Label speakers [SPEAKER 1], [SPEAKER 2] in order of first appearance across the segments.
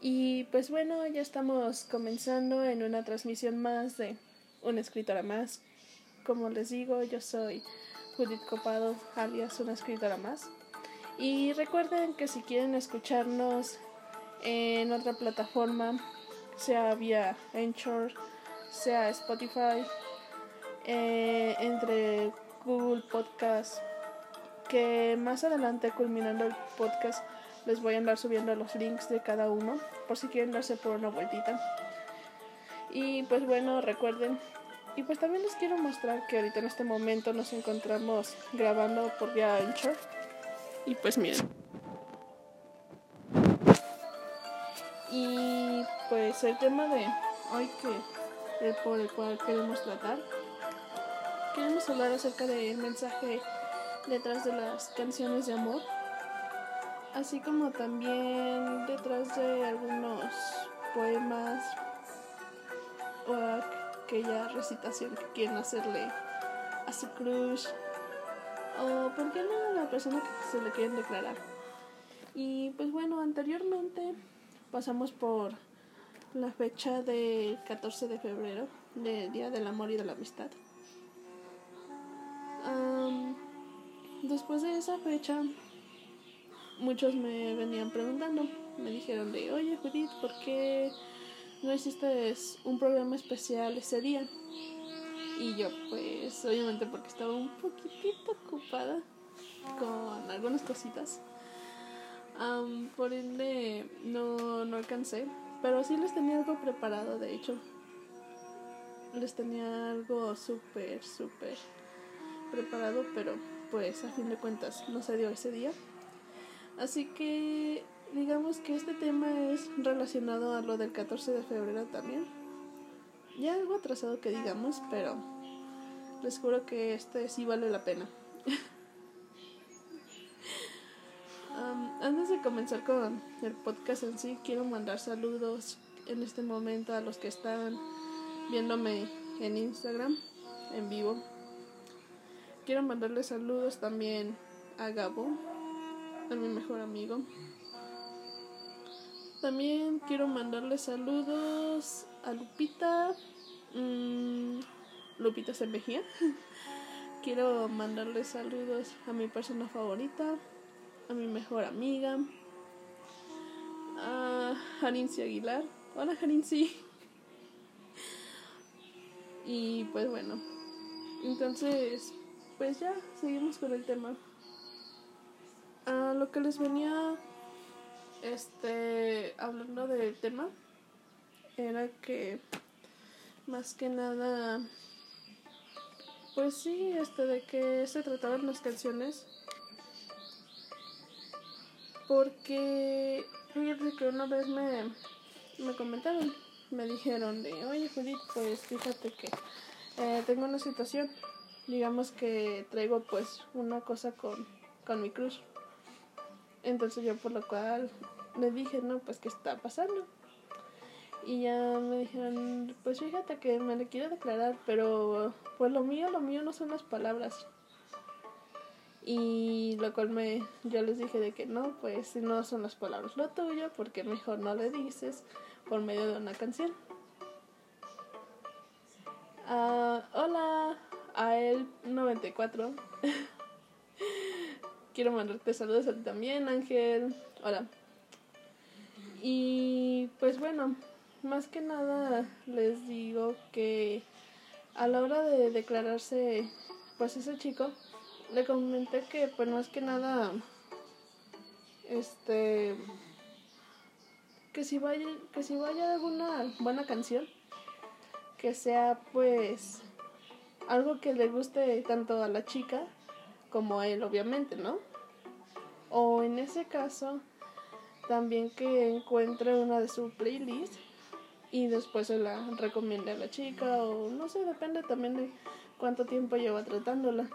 [SPEAKER 1] Y pues bueno, ya estamos comenzando en una transmisión más de una escritora más. Como les digo, yo soy Judith Copado, alias una escritora más. Y recuerden que si quieren escucharnos en otra plataforma, sea vía Anchor, sea Spotify, eh, entre Google Podcast, que más adelante culminando el podcast les voy a andar subiendo los links de cada uno por si quieren darse por una vueltita. Y pues bueno, recuerden. Y pues también les quiero mostrar que ahorita en este momento nos encontramos grabando por vía Anchor. Y pues miren. Y pues el tema de hoy que por el cual queremos tratar. Queremos hablar acerca del mensaje detrás de las canciones de amor así como también detrás de algunos poemas o aquella recitación que quieren hacerle a su crush o por qué no a la persona que se le quieren declarar. Y pues bueno, anteriormente pasamos por la fecha del 14 de febrero, del Día del Amor y de la Amistad. después de esa fecha muchos me venían preguntando, me dijeron de, oye Judith, ¿por qué no hiciste un programa especial ese día? Y yo, pues, obviamente porque estaba un poquitito ocupada con algunas cositas. por ende, no, no alcancé. Pero sí les tenía algo preparado, de hecho. Les tenía algo súper, súper preparado, pero pues a fin de cuentas no se dio ese día. Así que digamos que este tema es relacionado a lo del 14 de febrero también. Ya algo atrasado que digamos, pero les juro que este sí vale la pena. antes de comenzar con el podcast en sí, quiero mandar saludos en este momento a los que están viéndome en Instagram en vivo. Quiero mandarles saludos también a Gabo, a mi mejor amigo. También quiero mandarle saludos a Lupita. Mm, Lupita se mejía. quiero mandarle saludos a mi persona favorita, a mi mejor amiga, a Jarinci Aguilar. Hola Jarinci. Y pues bueno, entonces, pues ya, seguimos con el tema lo que les venía este hablando del tema era que más que nada pues sí este de que se trataban las canciones porque fíjate que una vez me, me comentaron me dijeron de oye Judith pues fíjate que eh, tengo una situación digamos que traigo pues una cosa con, con mi cruz entonces yo por lo cual le dije, no, pues qué está pasando. Y ya me dijeron, pues fíjate que me le quiero declarar, pero pues lo mío, lo mío no son las palabras. Y lo cual me, yo les dije de que no, pues no son las palabras lo tuyo, porque mejor no le dices por medio de una canción. Uh, hola, a él 94. quiero mandarte saludos a ti también, Ángel. Hola. Y pues bueno, más que nada les digo que a la hora de declararse, pues ese chico, le comenté que pues más que nada, este, que si vaya, que si vaya alguna buena canción, que sea pues algo que le guste tanto a la chica como él, obviamente, ¿no? O en ese caso, también que encuentre una de su playlist y después se la recomiende a la chica o no sé, depende también de cuánto tiempo lleva tratándola.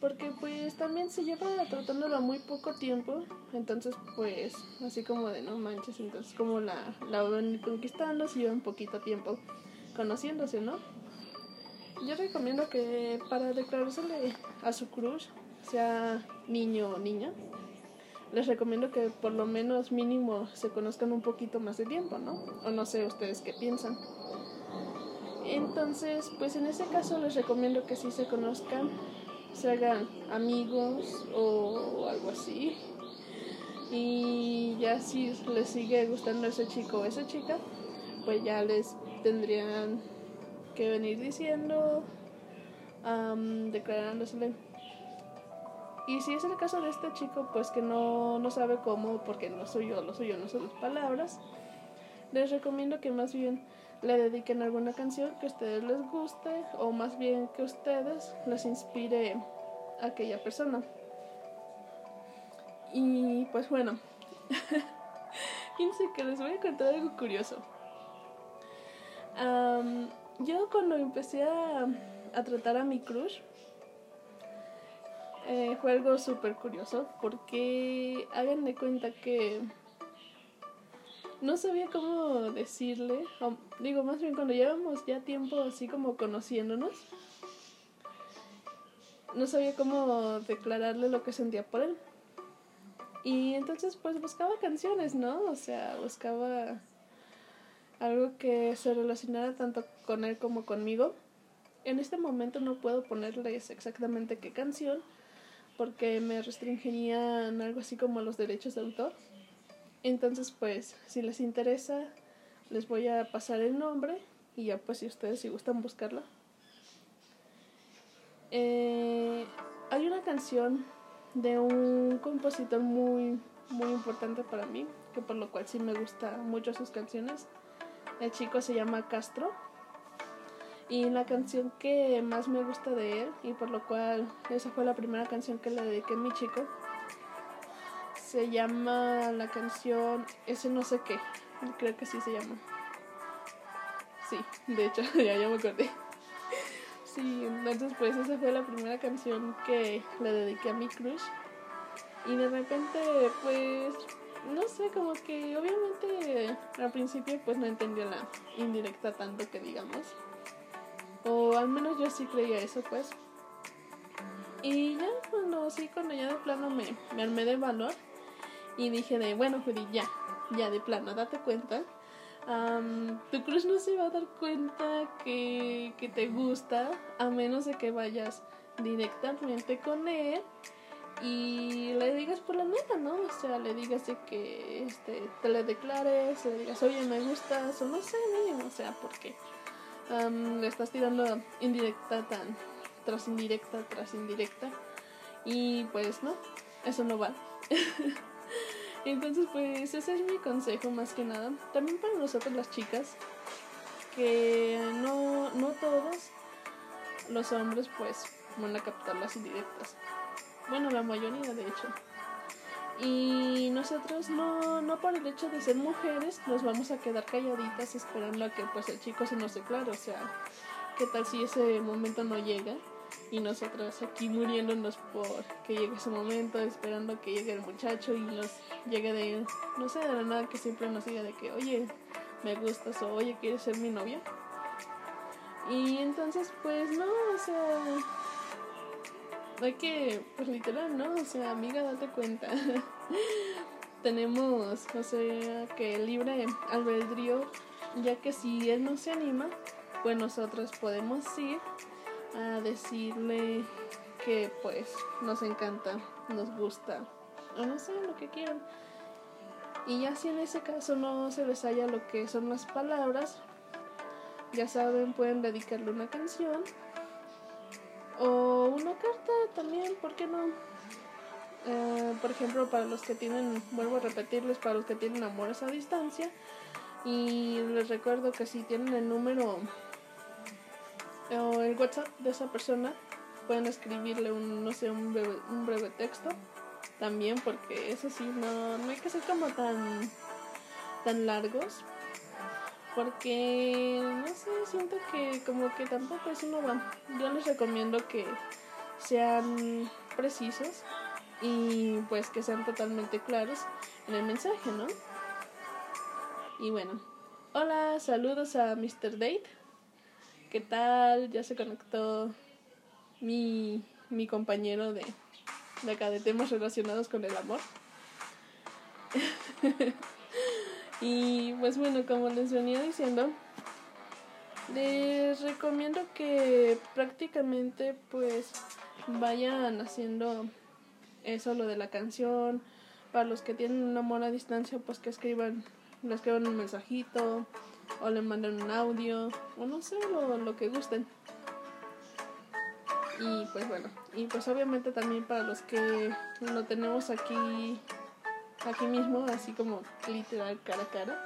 [SPEAKER 1] Porque pues también se lleva tratándola muy poco tiempo, entonces pues así como de no manches, entonces como la, la van conquistando, si lleva un poquito tiempo conociéndose, ¿no? Yo recomiendo que para declarársele a su crush, sea niño o niña, les recomiendo que por lo menos mínimo se conozcan un poquito más de tiempo, ¿no? O no sé ustedes qué piensan. Entonces, pues en ese caso les recomiendo que sí se conozcan, se hagan amigos o algo así. Y ya si les sigue gustando ese chico o esa chica, pues ya les tendrían que venir diciendo, um, declarándosele y si es el caso de este chico, pues que no, no sabe cómo, porque no soy yo, lo soy yo, no son las palabras, les recomiendo que más bien le dediquen alguna canción que a ustedes les guste o más bien que ustedes les inspire aquella persona. Y pues bueno, fíjense que les voy a contar algo curioso. Yo cuando empecé a, a tratar a mi crush, eh, fue algo súper curioso porque hagan de cuenta que no sabía cómo decirle, digo más bien cuando llevamos ya tiempo así como conociéndonos, no sabía cómo declararle lo que sentía por él. Y entonces pues buscaba canciones, ¿no? O sea, buscaba algo que se relacionara tanto con él como conmigo. En este momento no puedo ponerles exactamente qué canción, porque me restringirían algo así como los derechos de autor. Entonces, pues, si les interesa, les voy a pasar el nombre y ya pues si ustedes si gustan buscarla. Eh, hay una canción de un compositor muy, muy importante para mí, que por lo cual sí me gusta mucho sus canciones. El chico se llama Castro y la canción que más me gusta de él, y por lo cual esa fue la primera canción que le dediqué a mi chico, se llama la canción Ese no sé qué. Creo que sí se llama. Sí, de hecho, ya, ya me acordé. Sí, entonces pues esa fue la primera canción que le dediqué a mi crush. Y de repente pues no sé, como que obviamente al principio pues no entendía la indirecta tanto que digamos. O al menos yo sí creía eso, pues. Y ya cuando sí, cuando ya de plano me, me armé de valor y dije de, bueno, Judy, ya, ya de plano, date cuenta. tu crush no se va a dar cuenta que, que te gusta a menos de que vayas directamente con él y le digas por la neta, ¿no? O sea, le digas de que este, te le declares, le digas, oye, me gustas, o no sé, mínimo, o sea, porque le estás tirando indirecta tan tras indirecta tras indirecta y pues no, eso no va. Entonces pues ese es mi consejo más que nada. También para nosotros las chicas, que no, no todos los hombres pues van a captar las indirectas. Bueno, la mayoría de hecho. Y nosotros no, no por el hecho de ser mujeres nos vamos a quedar calladitas esperando a que pues el chico se nos declare. O sea, ¿qué tal si ese momento no llega? Y nosotros aquí muriéndonos por que llegue ese momento, esperando que llegue el muchacho y nos llegue de, no sé, de la nada que siempre nos diga de que, oye, me gustas o oye, ¿quieres ser mi novia? Y entonces, pues no, o sea, hay que, pues literal, ¿no? O sea, amiga, date cuenta. Tenemos, o sea, que libre albedrío, ya que si él no se anima, pues nosotros podemos ir a decirle que pues nos encanta, nos gusta, o no sé, lo que quieran. Y ya si en ese caso no se les halla lo que son las palabras, ya saben, pueden dedicarle una canción o una carta también, ¿por qué no? Eh, por ejemplo, para los que tienen, vuelvo a repetirles, para los que tienen amores a distancia. Y les recuerdo que si tienen el número o el WhatsApp de esa persona, pueden escribirle un, no sé, un breve, un breve texto también, porque eso sí, no, no hay que ser como tan, tan largos, porque, no sé, siento que como que tampoco es uno va. Yo les recomiendo que sean precisos y pues que sean totalmente claros en el mensaje, ¿no? Y bueno, hola, saludos a Mr. Date. ¿Qué tal? Ya se conectó mi, mi compañero de, de acá de temas relacionados con el amor. y pues bueno, como les venía diciendo, les recomiendo que prácticamente pues vayan haciendo eso, lo de la canción. Para los que tienen un amor a distancia, pues que escriban, le escriban un mensajito o le manden un audio o no sé, lo, lo que gusten. Y pues bueno, y pues obviamente también para los que lo tenemos aquí, aquí mismo, así como literal cara a cara,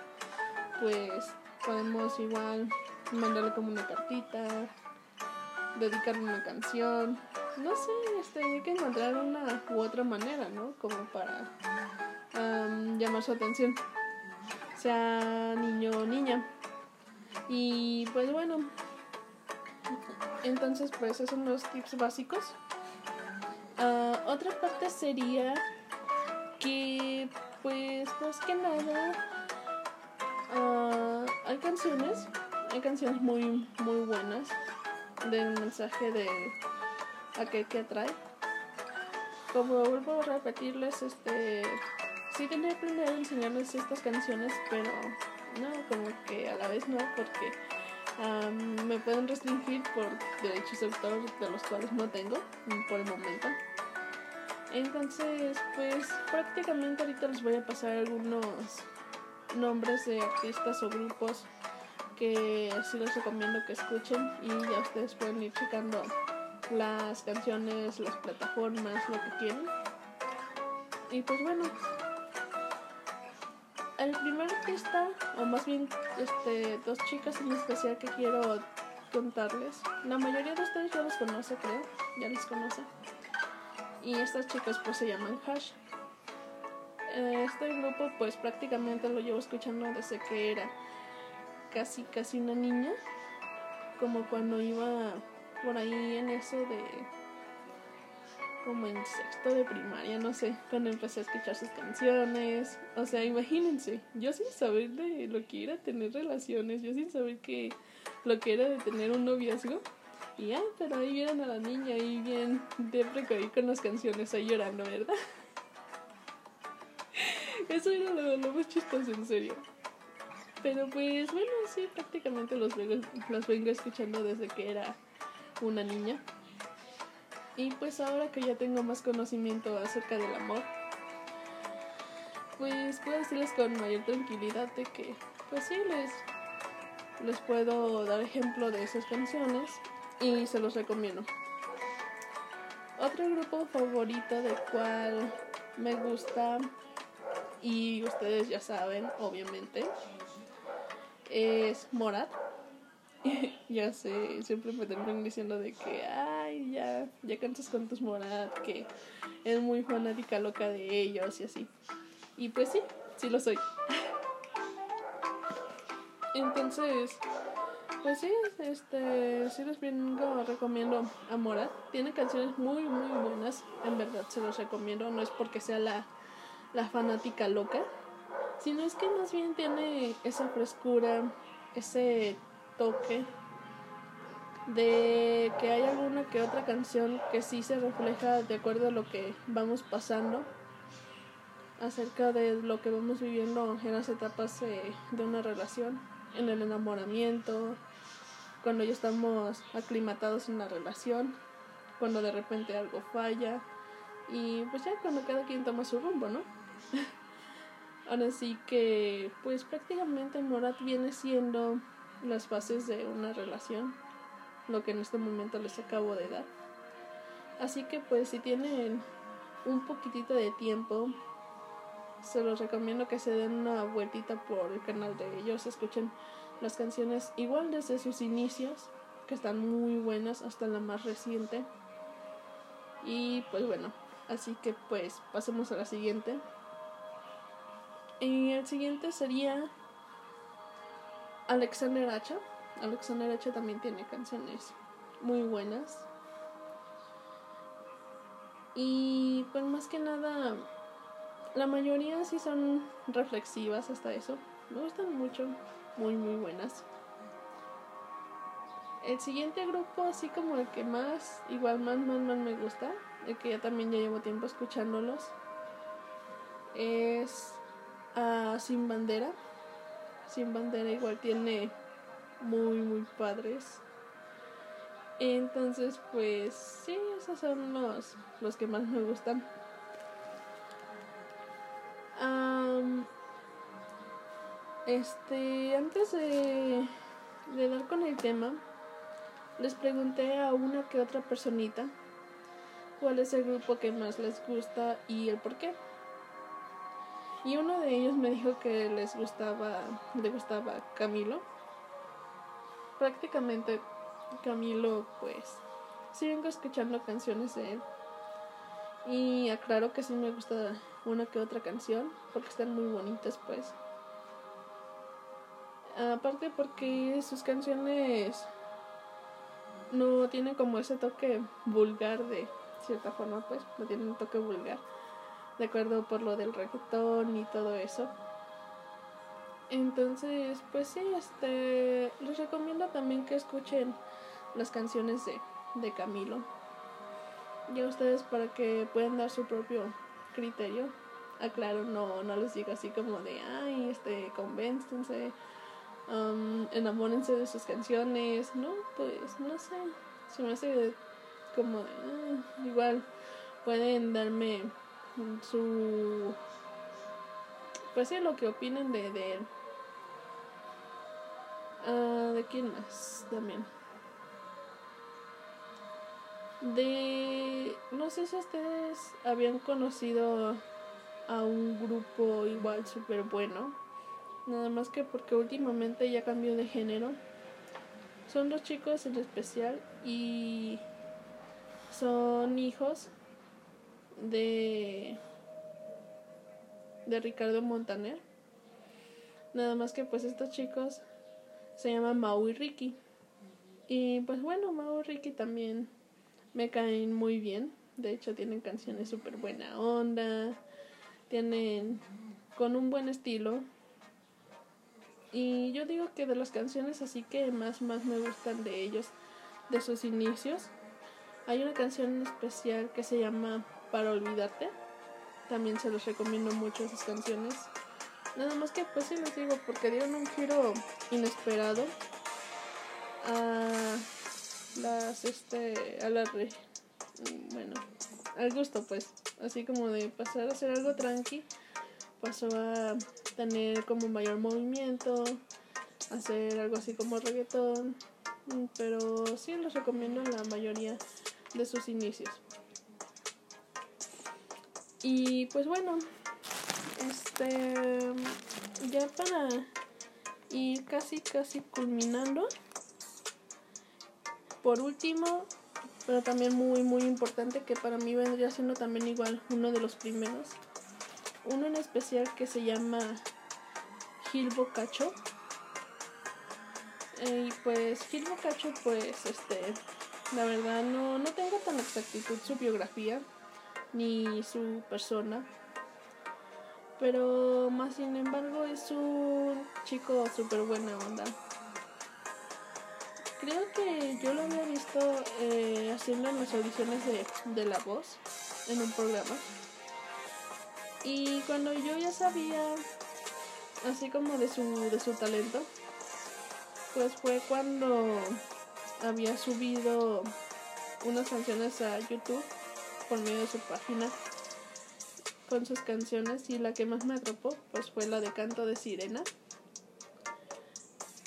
[SPEAKER 1] pues podemos igual mandarle como una cartita, dedicarle una canción, no sé, este, hay que encontrar una u otra manera, ¿no? Como para llamar su atención, sea niño o niña. Y pues bueno, entonces pues esos son los tips básicos. Uh, otra parte sería que pues más que nada uh, hay canciones, hay canciones muy muy buenas del mensaje de aquel que atrae. Como vuelvo a repetirles, este sí tenía planeado enseñarles estas canciones, pero no, como que a la vez no, porque me pueden restringir por derechos de autor de los cuales no tengo por el momento. Entonces, pues prácticamente ahorita les voy a pasar algunos nombres de artistas o grupos que sí les recomiendo que escuchen y ya ustedes pueden ir checando las canciones, las plataformas, lo que quieran. Y pues bueno, el primer artista, o más bien este, dos chicas en especial que quiero contarles. La mayoría de ustedes ya los conoce, creo, ya les conoce. Y estas chicas pues se llaman Hash. Este grupo pues prácticamente lo llevo escuchando desde que era casi casi una niña, como cuando iba por ahí en eso de como en sexto de primaria, no sé, cuando empecé a escuchar sus canciones. O sea, imagínense, yo sin saber de lo que era tener relaciones, yo sin saber que lo que era de tener un noviazgo. Y ya, pero ahí vieron a la niña ahí bien de ahí con las canciones ahí llorando, ¿verdad? Eso era lo, lo, más chistoso, en serio. Pero pues bueno, sí, prácticamente los los vengo escuchando desde que era una niña. Y pues ahora que ya tengo más conocimiento acerca del amor, pues puedo decirles con mayor tranquilidad de que, pues sí, les, les puedo dar ejemplo de esas canciones y se los recomiendo. Otro grupo favorito del cual me gusta y ustedes ya saben, obviamente, es Morat. ya sé, siempre me terminan diciendo de que, ay, ya, ya cantas con tus moradas, que es muy fanática loca de ellos y así. Y pues sí, sí lo soy. Entonces, pues sí, este, sí les vengo, recomiendo a Morat. Tiene canciones muy, muy buenas, en verdad se los recomiendo. No es porque sea la, la fanática loca, sino es que más bien tiene esa frescura, ese toque de que hay alguna que otra canción que sí se refleja de acuerdo a lo que vamos pasando acerca de lo que vamos viviendo en las etapas de una relación, en el enamoramiento, cuando ya estamos aclimatados en la relación, cuando de repente algo falla y pues ya cuando cada quien toma su rumbo, ¿no? Ahora sí que pues prácticamente Morat viene siendo las bases de una relación, lo que en este momento les acabo de dar. Así que pues si tienen un poquitito de tiempo, se los recomiendo que se den una vueltita por el canal de ellos, escuchen las canciones igual desde sus inicios, que están muy buenas, hasta la más reciente. Y pues bueno, así que pues pasemos a la siguiente. Y el siguiente sería Alexander Hacha. Alexander Hacha también tiene canciones muy buenas. Y pues más que nada, la mayoría sí son reflexivas hasta eso. Me gustan mucho, muy muy buenas. El siguiente grupo, así como el que más, igual más, más, más me gusta, el que ya también ya llevo tiempo escuchándolos, es a Sin Bandera. Sin Bandera igual tiene muy, muy padres. Entonces, pues sí, esos son los, los que más me gustan. Este, antes de, dar con el tema, les pregunté a una que otra personita cuál es el grupo que más les gusta y el por qué. Y uno de ellos me dijo que les gustaba, le gustaba Camilo. Prácticamente Camilo, pues, sí escuchando canciones de él. Y aclaro que sí me gusta una que otra canción, porque están muy bonitas, pues. Aparte porque sus canciones no tienen como ese toque vulgar de cierta forma, pues, no tienen un toque vulgar, de acuerdo por lo del reggaetón y todo eso. Entonces, pues sí, este, les recomiendo también que escuchen las canciones de, de Camilo. Ya ustedes para que puedan dar su propio criterio. Aclaro, no, no les digo así como de, ay, este, convéncense, um, enamórense de sus canciones. No, pues, no sé, se me hace como de, ah, igual, pueden darme su, pues sí, lo que opinen de, de él. Uh, ¿De quién más? También. De... No sé si ustedes habían conocido a un grupo igual súper bueno. Nada más que porque últimamente ya cambió de género. Son dos chicos en especial y son hijos de de Ricardo Montaner. Nada más que pues estos chicos se llaman Mau y Ricky. Y pues bueno, Mau y Ricky también me caen muy bien. De hecho, tienen canciones súper buena onda. Tienen con un buen estilo. Y yo digo que de las canciones así que más, más me gustan de ellos, de sus inicios, hay una canción especial que se llama Para Olvidarte. También se los recomiendo mucho esas canciones. Nada más que pues sí les digo, porque dieron un giro inesperado a las este a la re, bueno al gusto pues así como de pasar a hacer algo tranqui pasó a tener como mayor movimiento hacer algo así como reggaetón pero sí les recomiendo la mayoría de sus inicios y pues bueno este ya para ir casi casi culminando por último, pero también muy muy importante que para mí vendría siendo también igual uno de los primeros. Uno en especial que se llama Gil Bocacho. Y pues Gil Bocacho pues este la verdad no, no tengo tan exactitud su biografía ni su persona. Pero más sin embargo es un chico súper buena onda creo que yo lo había visto eh, haciendo las audiciones de, La Voz en un programa. Y cuando yo ya sabía, así como de su, de su talento, pues fue cuando había subido unas canciones a YouTube por medio de su página con sus canciones y la que más me atrapó pues fue la de Canto de Sirena.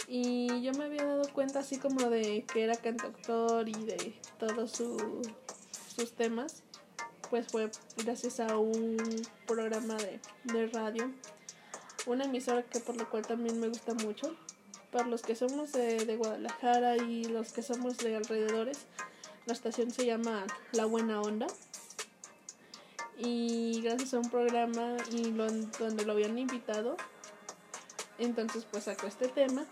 [SPEAKER 1] Y yo me había dado cuenta así como de que era cantautor y de todos sus temas. Pues fue gracias a un programa de, de radio. Una emisora que por lo cual también me gusta mucho. Para los que somos de, Guadalajara y los que somos de alrededores, la estación se llama La Buena Onda y gracias a un programa y donde lo habían invitado entonces pues sacó este tema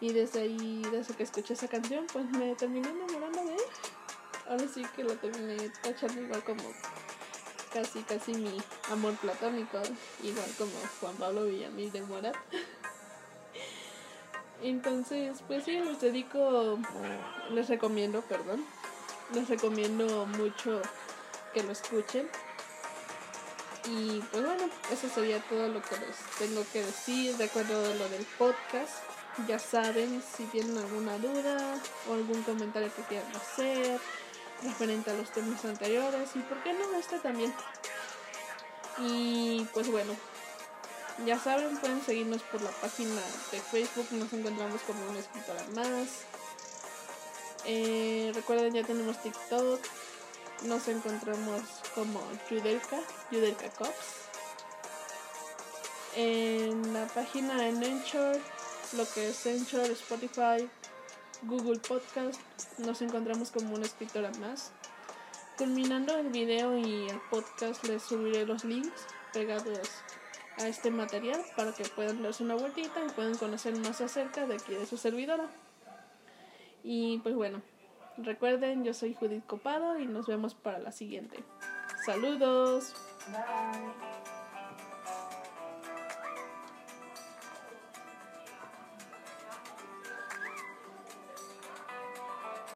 [SPEAKER 1] y desde ahí, desde que escuché esa canción, pues me terminé enamorando de él. Ahora sí que lo terminé tachando igual como casi, casi mi amor platónico, igual como Juan Pablo Villamil de Morat. Entonces, pues sí, les dedico, les recomiendo, perdón, les recomiendo mucho que lo escuchen. Y pues bueno, eso sería todo lo que les tengo que decir de acuerdo a lo del podcast. Ya saben, si tienen alguna duda o algún comentario que quieran hacer referente a los temas anteriores y por qué no este también. Y pues bueno, ya saben, pueden seguirnos por la página de Facebook, nos encontramos como una escritora más. Eh, recuerden, ya tenemos TikTok, nos encontramos como Judelka, Judelka Cops. En la página de Anchor, lo que es Anchor, Spotify, Google Podcast, nos encontramos como una escritora más. Culminando el video y el podcast les subiré los links pegados a este material para que puedan darse una vueltita y puedan conocer más acerca de aquí de su servidora. Y pues bueno, recuerden, yo soy Judith Copado y nos vemos para la siguiente. Saludos. Bye.